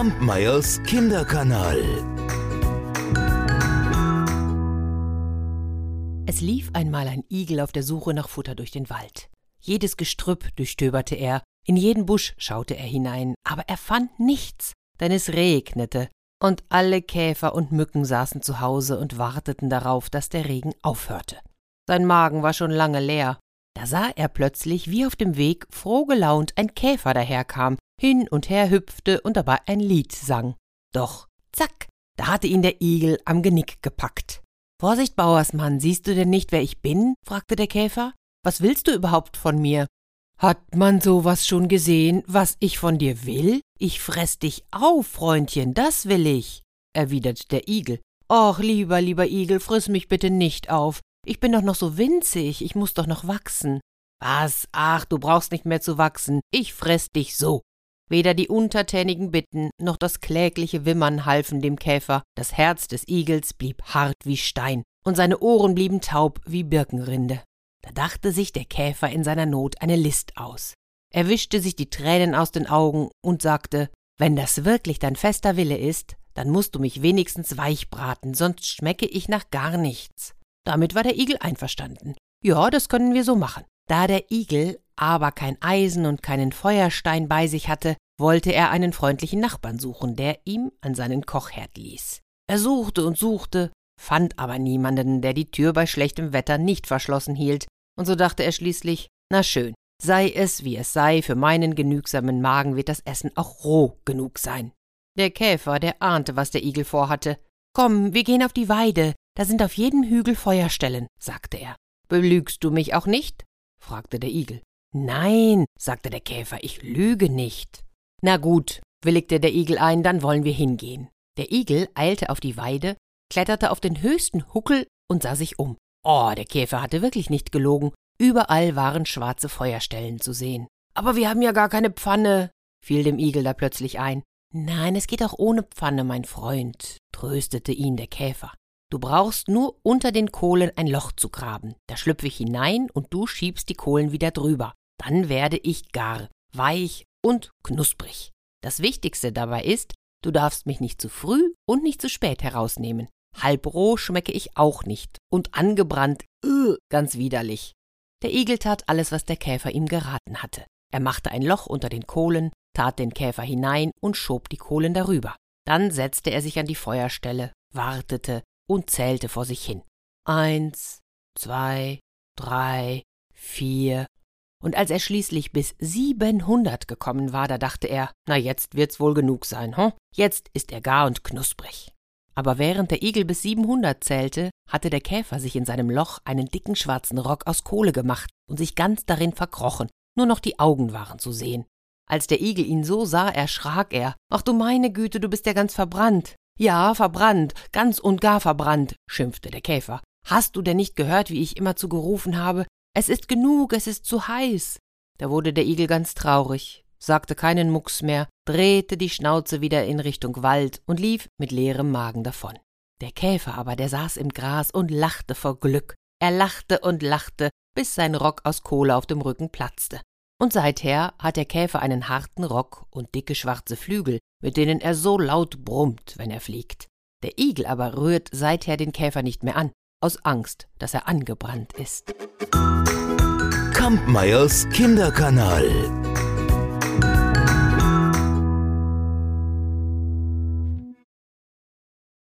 Kampmeyers Kinderkanal. Es lief einmal ein Igel auf der Suche nach Futter durch den Wald. Jedes Gestrüpp durchstöberte er, in jeden Busch schaute er hinein, aber er fand nichts, denn es regnete, und alle Käfer und Mücken saßen zu Hause und warteten darauf, dass der Regen aufhörte. Sein Magen war schon lange leer. Da sah er plötzlich, wie auf dem Weg frohgelaunt ein Käfer daherkam, hin und her hüpfte und dabei ein Lied sang. Doch, zack, da hatte ihn der Igel am Genick gepackt. Vorsicht, Bauersmann, siehst du denn nicht, wer ich bin? fragte der Käfer. Was willst du überhaupt von mir? Hat man sowas schon gesehen, was ich von dir will? Ich fress dich auf, Freundchen, das will ich, erwiderte der Igel. Och, lieber, lieber Igel, friss mich bitte nicht auf. Ich bin doch noch so winzig, ich muss doch noch wachsen. Was? Ach, du brauchst nicht mehr zu wachsen. Ich fress dich so. Weder die untertänigen Bitten noch das klägliche Wimmern halfen dem Käfer. Das Herz des Igels blieb hart wie Stein und seine Ohren blieben taub wie Birkenrinde. Da dachte sich der Käfer in seiner Not eine List aus. Er wischte sich die Tränen aus den Augen und sagte, wenn das wirklich dein fester Wille ist, dann musst du mich wenigstens weich braten, sonst schmecke ich nach gar nichts. Damit war der Igel einverstanden. Ja, das können wir so machen. Da der Igel aber kein Eisen und keinen Feuerstein bei sich hatte, wollte er einen freundlichen Nachbarn suchen, der ihm an seinen Kochherd ließ. Er suchte und suchte, fand aber niemanden, der die Tür bei schlechtem Wetter nicht verschlossen hielt, und so dachte er schließlich, na schön, sei es wie es sei, für meinen genügsamen Magen wird das Essen auch roh genug sein. Der Käfer, der ahnte, was der Igel vorhatte. Komm, wir gehen auf die Weide, da sind auf jedem Hügel Feuerstellen, sagte er. Belügst du mich auch nicht? fragte der Igel. Nein, sagte der Käfer, ich lüge nicht. Na gut, willigte der Igel ein, dann wollen wir hingehen. Der Igel eilte auf die Weide kletterte auf den höchsten Huckel und sah sich um. Oh, der Käfer hatte wirklich nicht gelogen. Überall waren schwarze Feuerstellen zu sehen. Aber wir haben ja gar keine Pfanne, fiel dem Igel da plötzlich ein. Nein, es geht auch ohne Pfanne, mein Freund, tröstete ihn der Käfer. Du brauchst nur unter den Kohlen ein Loch zu graben. Da schlüpfe ich hinein und du schiebst die Kohlen wieder drüber. Dann werde ich gar, weich und knusprig. Das Wichtigste dabei ist, du darfst mich nicht zu früh und nicht zu spät herausnehmen. Halb roh schmecke ich auch nicht und angebrannt, uh, ganz widerlich. Der Igel tat alles, was der Käfer ihm geraten hatte. Er machte ein Loch unter den Kohlen, tat den Käfer hinein und schob die Kohlen darüber. Dann setzte er sich an die Feuerstelle, wartete und zählte vor sich hin. Eins, zwei, drei, vier. Und als er schließlich bis siebenhundert gekommen war, da dachte er, na jetzt wird's wohl genug sein, hm? Jetzt ist er gar und knusprig. Aber während der Igel bis 700 zählte, hatte der Käfer sich in seinem Loch einen dicken schwarzen Rock aus Kohle gemacht und sich ganz darin verkrochen, nur noch die Augen waren zu sehen. Als der Igel ihn so sah, erschrak er. Ach du meine Güte, du bist ja ganz verbrannt. Ja, verbrannt, ganz und gar verbrannt, schimpfte der Käfer. Hast du denn nicht gehört, wie ich immerzu gerufen habe? Es ist genug, es ist zu heiß. Da wurde der Igel ganz traurig sagte keinen Mucks mehr, drehte die Schnauze wieder in Richtung Wald und lief mit leerem Magen davon. Der Käfer aber, der saß im Gras und lachte vor Glück. Er lachte und lachte, bis sein Rock aus Kohle auf dem Rücken platzte. Und seither hat der Käfer einen harten Rock und dicke schwarze Flügel, mit denen er so laut brummt, wenn er fliegt. Der Igel aber rührt seither den Käfer nicht mehr an, aus Angst, dass er angebrannt ist. Kampmeyers Kinderkanal